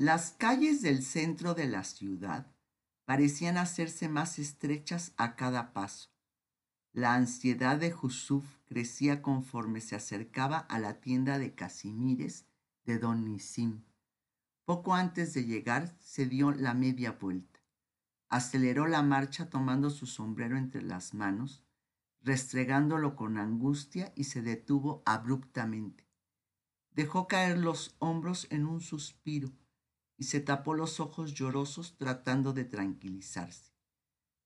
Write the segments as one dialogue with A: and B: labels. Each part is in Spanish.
A: Las calles del centro de la ciudad parecían hacerse más estrechas a cada paso. La ansiedad de Yusuf crecía conforme se acercaba a la tienda de Casimires de don Nisim. Poco antes de llegar se dio la media vuelta. Aceleró la marcha tomando su sombrero entre las manos, restregándolo con angustia y se detuvo abruptamente. Dejó caer los hombros en un suspiro y se tapó los ojos llorosos tratando de tranquilizarse.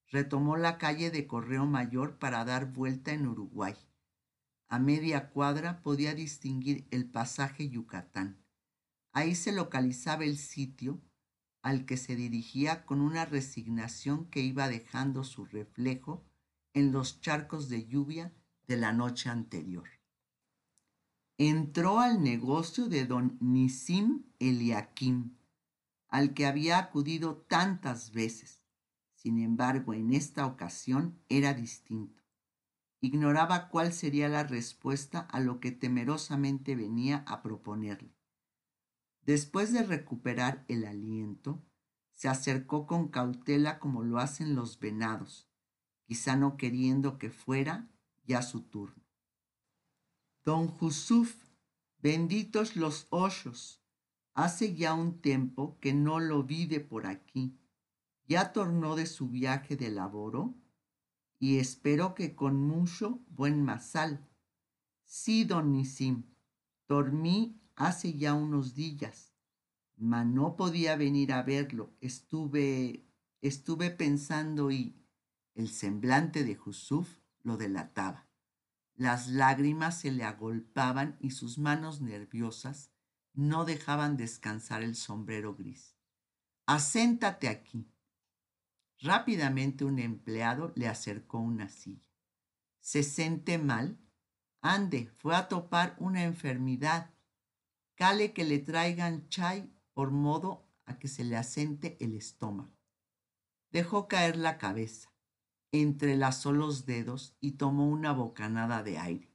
A: Retomó la calle de Correo Mayor para dar vuelta en Uruguay. A media cuadra podía distinguir el pasaje Yucatán. Ahí se localizaba el sitio al que se dirigía con una resignación que iba dejando su reflejo en los charcos de lluvia de la noche anterior. Entró al negocio de don Nisim Eliakim, al que había acudido tantas veces. Sin embargo, en esta ocasión era distinto. Ignoraba cuál sería la respuesta a lo que temerosamente venía a proponerle. Después de recuperar el aliento, se acercó con cautela como lo hacen los venados, quizá no queriendo que fuera ya su turno. Don Jusuf, benditos los hoyos, Hace ya un tiempo que no lo vi de por aquí. Ya tornó de su viaje de laboro y espero que con mucho buen masal. Sí, don Nisim, dormí hace ya unos días, mas no podía venir a verlo. Estuve, estuve pensando y el semblante de Jusuf lo delataba. Las lágrimas se le agolpaban y sus manos nerviosas no dejaban descansar el sombrero gris. Aséntate aquí. Rápidamente un empleado le acercó una silla. ¿Se siente mal? Ande, fue a topar una enfermedad. Cale que le traigan chai por modo a que se le asente el estómago. Dejó caer la cabeza, entrelazó los dedos y tomó una bocanada de aire.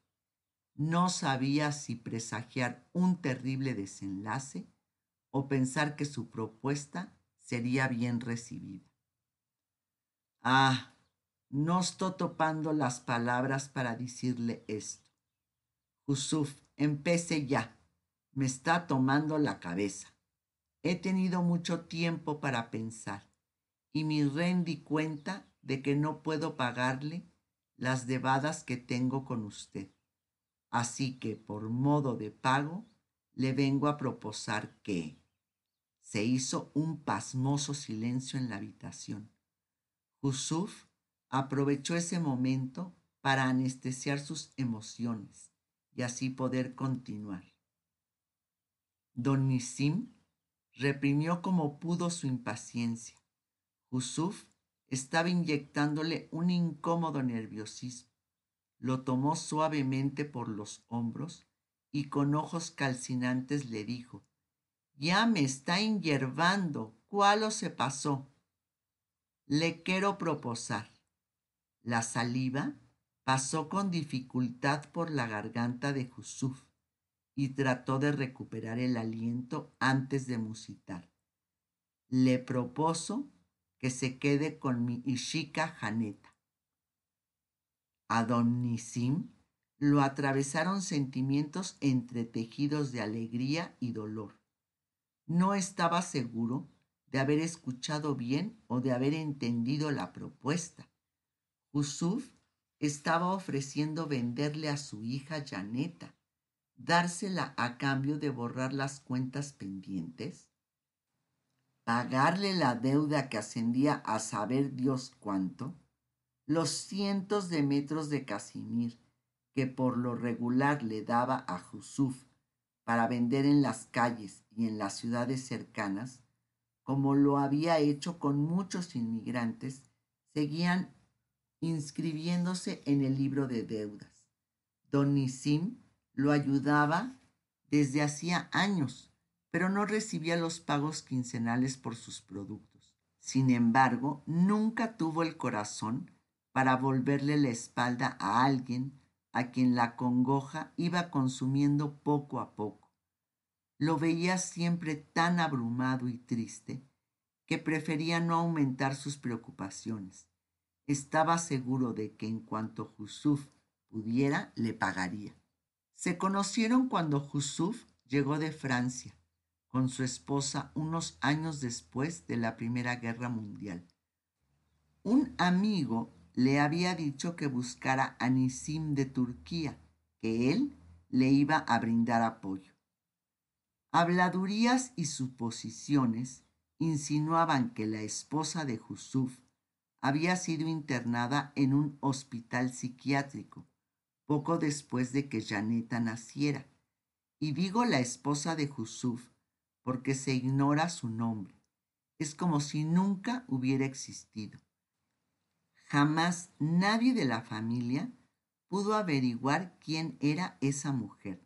A: No sabía si presagiar un terrible desenlace o pensar que su propuesta sería bien recibida. Ah, no estoy topando las palabras para decirle esto. Jusuf, empece ya. Me está tomando la cabeza. He tenido mucho tiempo para pensar y me rendí cuenta de que no puedo pagarle las debadas que tengo con usted. Así que por modo de pago le vengo a proposar que se hizo un pasmoso silencio en la habitación. Yusuf aprovechó ese momento para anestesiar sus emociones y así poder continuar. Don Nisim reprimió como pudo su impaciencia. Yusuf estaba inyectándole un incómodo nerviosismo lo tomó suavemente por los hombros y con ojos calcinantes le dijo, Ya me está inyervando, ¿cuál se pasó? Le quiero proposar. La saliva pasó con dificultad por la garganta de Jusuf y trató de recuperar el aliento antes de musitar. Le propuso que se quede con mi Ishika Janeta. A don Nisim lo atravesaron sentimientos entretejidos de alegría y dolor. No estaba seguro de haber escuchado bien o de haber entendido la propuesta. Yusuf estaba ofreciendo venderle a su hija Janeta, dársela a cambio de borrar las cuentas pendientes, pagarle la deuda que ascendía a saber Dios cuánto, los cientos de metros de Casimir que por lo regular le daba a Jusuf para vender en las calles y en las ciudades cercanas, como lo había hecho con muchos inmigrantes, seguían inscribiéndose en el libro de deudas. Don Nisim lo ayudaba desde hacía años, pero no recibía los pagos quincenales por sus productos. Sin embargo, nunca tuvo el corazón para volverle la espalda a alguien a quien la congoja iba consumiendo poco a poco. lo veía siempre tan abrumado y triste que prefería no aumentar sus preocupaciones. Estaba seguro de que en cuanto Yusuf pudiera, le pagaría. Se conocieron cuando Yusuf llegó de Francia con su esposa unos años después de la Primera Guerra Mundial. Un amigo le había dicho que buscara a Nisim de Turquía, que él le iba a brindar apoyo. Habladurías y suposiciones insinuaban que la esposa de Yusuf había sido internada en un hospital psiquiátrico poco después de que Janeta naciera. Y digo la esposa de Yusuf porque se ignora su nombre. Es como si nunca hubiera existido. Jamás nadie de la familia pudo averiguar quién era esa mujer.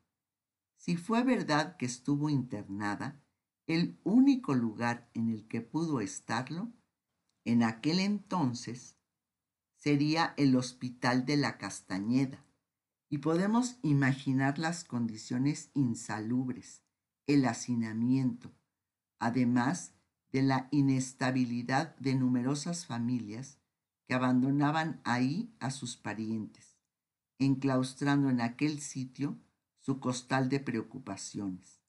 A: Si fue verdad que estuvo internada, el único lugar en el que pudo estarlo, en aquel entonces, sería el Hospital de la Castañeda. Y podemos imaginar las condiciones insalubres, el hacinamiento, además de la inestabilidad de numerosas familias abandonaban ahí a sus parientes, enclaustrando en aquel sitio su costal de preocupaciones.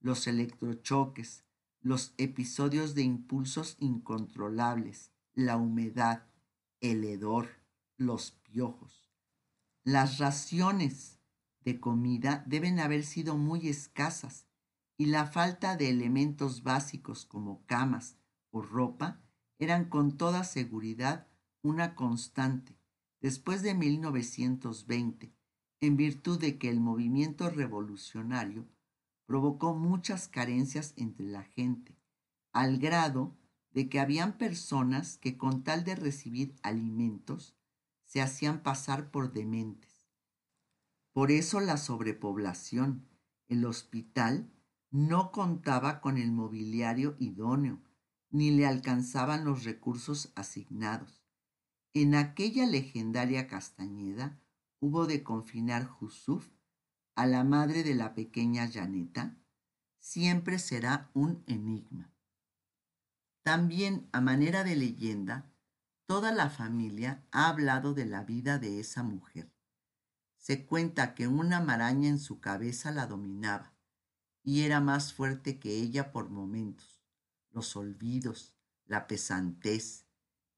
A: Los electrochoques, los episodios de impulsos incontrolables, la humedad, el hedor, los piojos. Las raciones de comida deben haber sido muy escasas y la falta de elementos básicos como camas o ropa eran con toda seguridad una constante después de 1920 en virtud de que el movimiento revolucionario provocó muchas carencias entre la gente, al grado de que habían personas que con tal de recibir alimentos se hacían pasar por dementes. Por eso la sobrepoblación, el hospital, no contaba con el mobiliario idóneo, ni le alcanzaban los recursos asignados. En aquella legendaria Castañeda, hubo de confinar Jusuf a la madre de la pequeña Janeta, siempre será un enigma. También, a manera de leyenda, toda la familia ha hablado de la vida de esa mujer. Se cuenta que una maraña en su cabeza la dominaba y era más fuerte que ella por momentos. Los olvidos, la pesantez,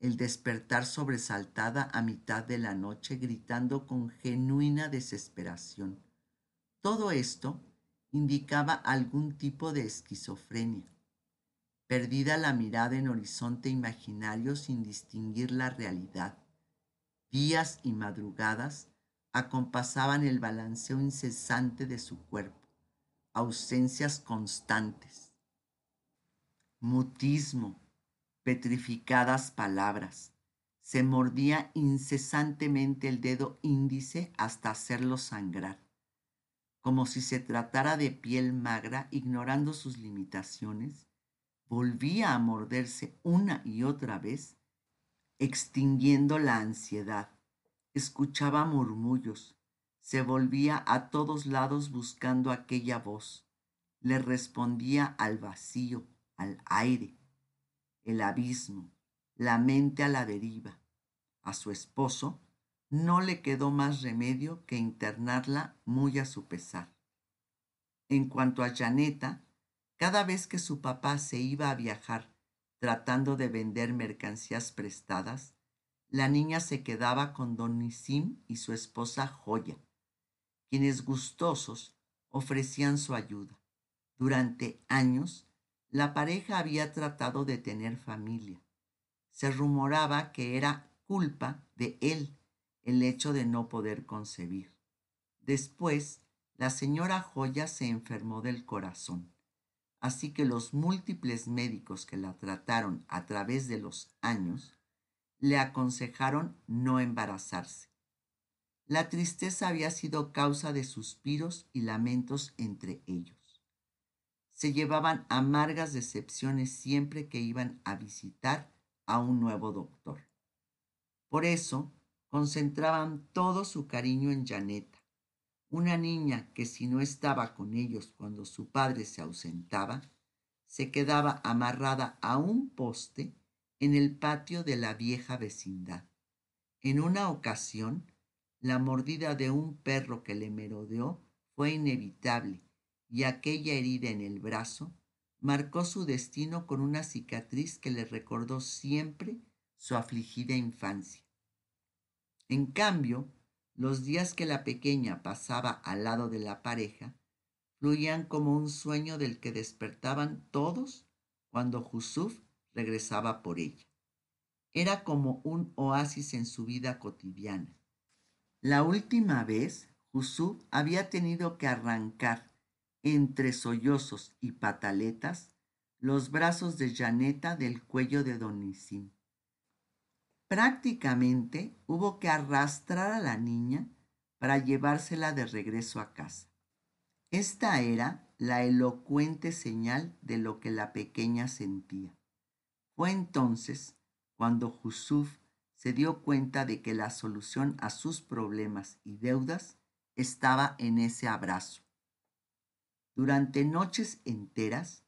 A: el despertar sobresaltada a mitad de la noche gritando con genuina desesperación. Todo esto indicaba algún tipo de esquizofrenia. Perdida la mirada en horizonte imaginario sin distinguir la realidad. Días y madrugadas acompasaban el balanceo incesante de su cuerpo, ausencias constantes. Mutismo, petrificadas palabras. Se mordía incesantemente el dedo índice hasta hacerlo sangrar, como si se tratara de piel magra, ignorando sus limitaciones. Volvía a morderse una y otra vez, extinguiendo la ansiedad. Escuchaba murmullos, se volvía a todos lados buscando aquella voz. Le respondía al vacío, al aire, el abismo, la mente a la deriva. A su esposo no le quedó más remedio que internarla muy a su pesar. En cuanto a Janeta, cada vez que su papá se iba a viajar tratando de vender mercancías prestadas, la niña se quedaba con don Nisim y su esposa Joya, quienes gustosos ofrecían su ayuda. Durante años la pareja había tratado de tener familia. Se rumoraba que era culpa de él el hecho de no poder concebir. Después, la señora Joya se enfermó del corazón, así que los múltiples médicos que la trataron a través de los años le aconsejaron no embarazarse. La tristeza había sido causa de suspiros y lamentos entre ellos se llevaban amargas decepciones siempre que iban a visitar a un nuevo doctor. Por eso, concentraban todo su cariño en Janeta, una niña que si no estaba con ellos cuando su padre se ausentaba, se quedaba amarrada a un poste en el patio de la vieja vecindad. En una ocasión, la mordida de un perro que le merodeó fue inevitable y aquella herida en el brazo marcó su destino con una cicatriz que le recordó siempre su afligida infancia. En cambio, los días que la pequeña pasaba al lado de la pareja fluían como un sueño del que despertaban todos cuando Jusuf regresaba por ella. Era como un oasis en su vida cotidiana. La última vez, Jusuf había tenido que arrancar entre sollozos y pataletas los brazos de Janeta del cuello de Don Nisim. Prácticamente hubo que arrastrar a la niña para llevársela de regreso a casa. Esta era la elocuente señal de lo que la pequeña sentía. Fue entonces cuando Jusuf se dio cuenta de que la solución a sus problemas y deudas estaba en ese abrazo. Durante noches enteras,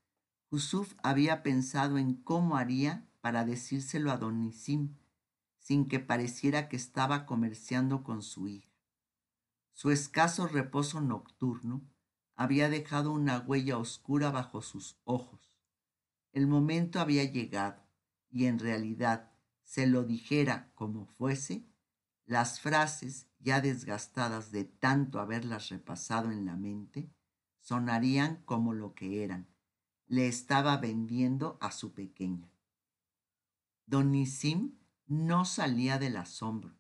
A: Jusuf había pensado en cómo haría para decírselo a don Nisim sin que pareciera que estaba comerciando con su hija. Su escaso reposo nocturno había dejado una huella oscura bajo sus ojos. El momento había llegado y en realidad, se lo dijera como fuese, las frases, ya desgastadas de tanto haberlas repasado en la mente, sonarían como lo que eran. Le estaba vendiendo a su pequeña. Don Nisim no salía del asombro.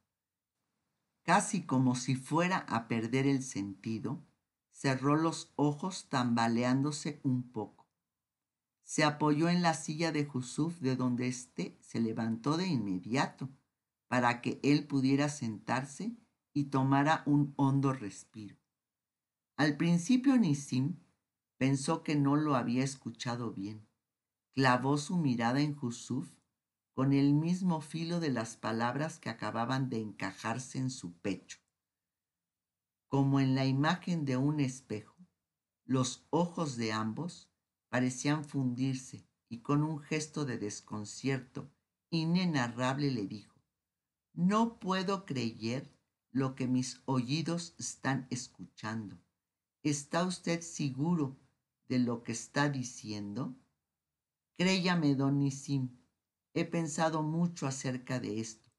A: Casi como si fuera a perder el sentido, cerró los ojos tambaleándose un poco. Se apoyó en la silla de Jusuf de donde éste se levantó de inmediato para que él pudiera sentarse y tomara un hondo respiro. Al principio Nisim pensó que no lo había escuchado bien. Clavó su mirada en Jusuf con el mismo filo de las palabras que acababan de encajarse en su pecho. Como en la imagen de un espejo, los ojos de ambos parecían fundirse y con un gesto de desconcierto inenarrable le dijo, no puedo creer lo que mis oídos están escuchando. ¿Está usted seguro de lo que está diciendo? Créyame, don Nisim, He pensado mucho acerca de esto.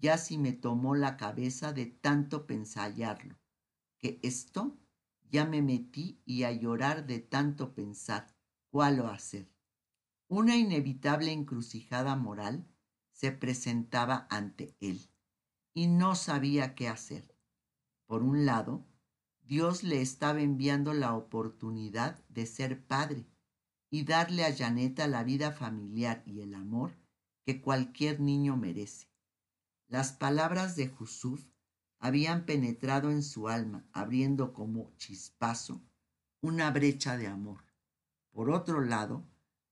A: Ya si me tomó la cabeza de tanto pensarlo, que esto ya me metí y a llorar de tanto pensar cuál lo hacer. Una inevitable encrucijada moral se presentaba ante él y no sabía qué hacer. Por un lado, Dios le estaba enviando la oportunidad de ser padre y darle a Janeta la vida familiar y el amor que cualquier niño merece. Las palabras de Jusuf habían penetrado en su alma, abriendo como chispazo una brecha de amor. Por otro lado,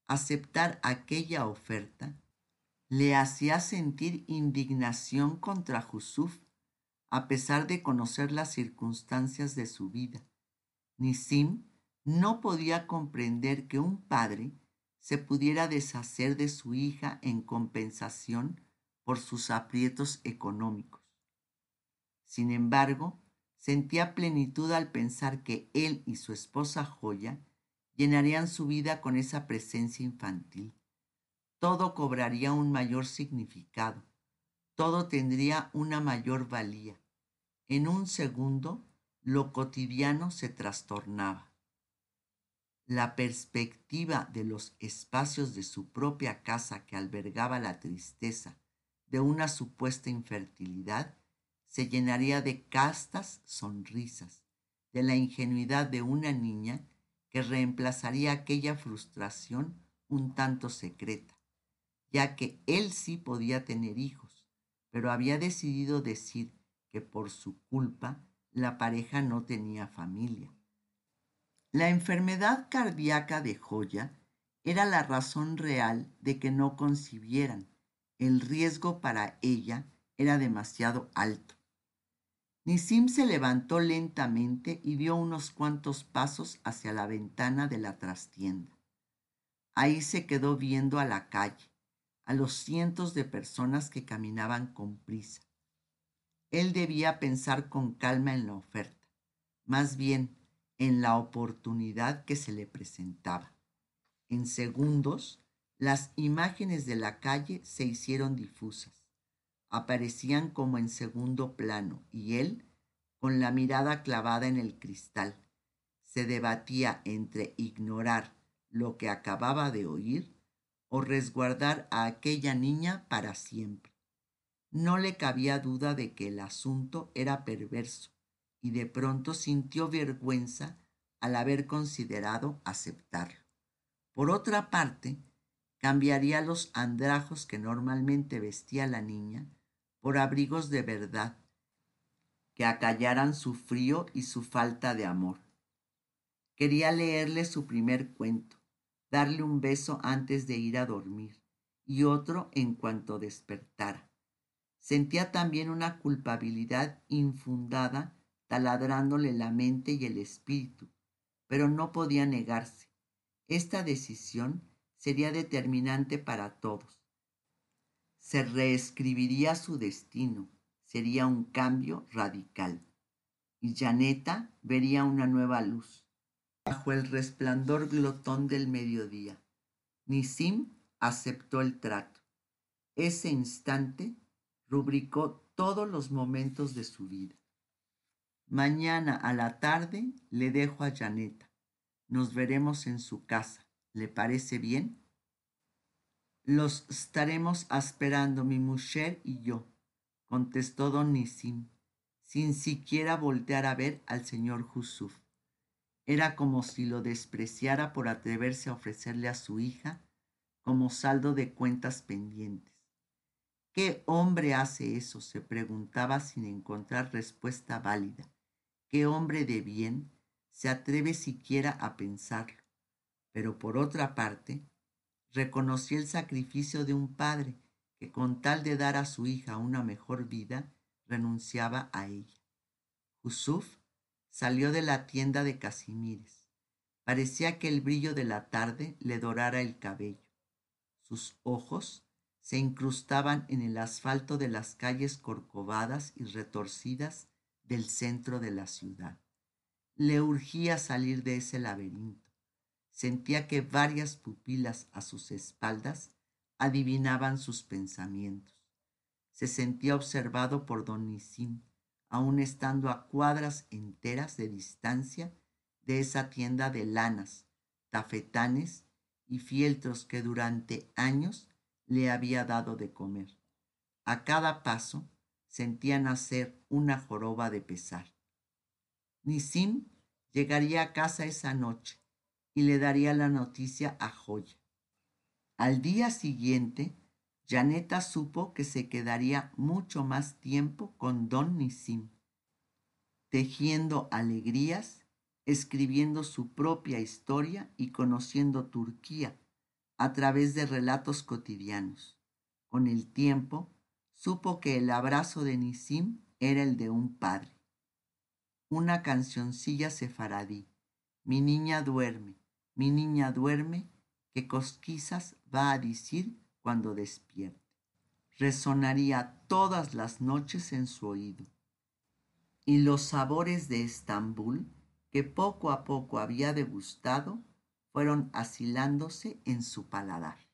A: aceptar aquella oferta le hacía sentir indignación contra Jusuf, a pesar de conocer las circunstancias de su vida. Nisim no podía comprender que un padre se pudiera deshacer de su hija en compensación por sus aprietos económicos. Sin embargo, sentía plenitud al pensar que él y su esposa Joya llenarían su vida con esa presencia infantil. Todo cobraría un mayor significado, todo tendría una mayor valía. En un segundo, lo cotidiano se trastornaba la perspectiva de los espacios de su propia casa que albergaba la tristeza de una supuesta infertilidad se llenaría de castas sonrisas, de la ingenuidad de una niña que reemplazaría aquella frustración un tanto secreta, ya que él sí podía tener hijos, pero había decidido decir que por su culpa la pareja no tenía familia la enfermedad cardíaca de Joya era la razón real de que no concibieran. El riesgo para ella era demasiado alto. Nisim se levantó lentamente y dio unos cuantos pasos hacia la ventana de la trastienda. Ahí se quedó viendo a la calle, a los cientos de personas que caminaban con prisa. Él debía pensar con calma en la oferta, más bien en la oportunidad que se le presentaba. En segundos, las imágenes de la calle se hicieron difusas aparecían como en segundo plano y él, con la mirada clavada en el cristal, se debatía entre ignorar lo que acababa de oír o resguardar a aquella niña para siempre. No le cabía duda de que el asunto era perverso y de pronto sintió vergüenza al haber considerado aceptarlo. Por otra parte, cambiaría los andrajos que normalmente vestía la niña por abrigos de verdad, que acallaran su frío y su falta de amor. Quería leerle su primer cuento, darle un beso antes de ir a dormir y otro en cuanto despertara. Sentía también una culpabilidad infundada taladrándole la mente y el espíritu, pero no podía negarse. Esta decisión sería determinante para todos se reescribiría su destino, sería un cambio radical. Y Janeta vería una nueva luz. Bajo el resplandor glotón del mediodía, Nisim aceptó el trato. Ese instante rubricó todos los momentos de su vida. Mañana a la tarde le dejo a Janeta. Nos veremos en su casa. ¿Le parece bien? Los estaremos esperando mi mujer y yo, contestó don Nisim, sin siquiera voltear a ver al señor Jusuf. Era como si lo despreciara por atreverse a ofrecerle a su hija como saldo de cuentas pendientes. ¿Qué hombre hace eso? se preguntaba sin encontrar respuesta válida. ¿Qué hombre de bien se atreve siquiera a pensarlo? Pero por otra parte, reconoció el sacrificio de un padre que con tal de dar a su hija una mejor vida, renunciaba a ella. Yusuf salió de la tienda de Casimires. Parecía que el brillo de la tarde le dorara el cabello. Sus ojos se incrustaban en el asfalto de las calles corcovadas y retorcidas del centro de la ciudad. Le urgía salir de ese laberinto Sentía que varias pupilas a sus espaldas adivinaban sus pensamientos. Se sentía observado por don aun estando a cuadras enteras de distancia de esa tienda de lanas, tafetanes y fieltros que durante años le había dado de comer. A cada paso sentía nacer una joroba de pesar. Nisim llegaría a casa esa noche y le daría la noticia a Joya. Al día siguiente, Janeta supo que se quedaría mucho más tiempo con don Nisim, tejiendo alegrías, escribiendo su propia historia y conociendo Turquía a través de relatos cotidianos. Con el tiempo, supo que el abrazo de Nisim era el de un padre. Una cancioncilla sefaradí. Mi niña duerme, mi niña duerme, que cosquizas va a decir cuando despierte. Resonaría todas las noches en su oído. Y los sabores de Estambul, que poco a poco había degustado, fueron asilándose en su paladar.